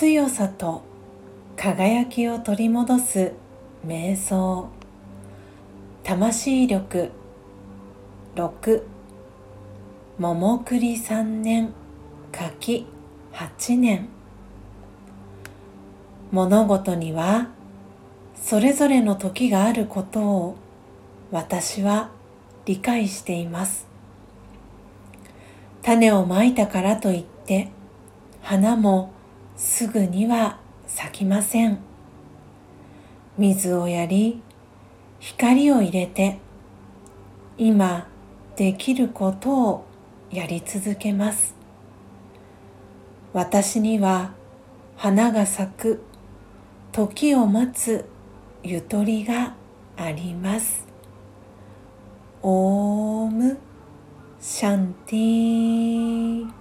強さと輝きを取り戻す瞑想。魂力。6桃栗3年。柿8年。物事にはそれぞれの時があることを私は理解しています。種をまいたからといって花もすぐには咲きません。水をやり光を入れて今できることをやり続けます。私には花が咲く時を待つゆとりがあります。オームシャンティー。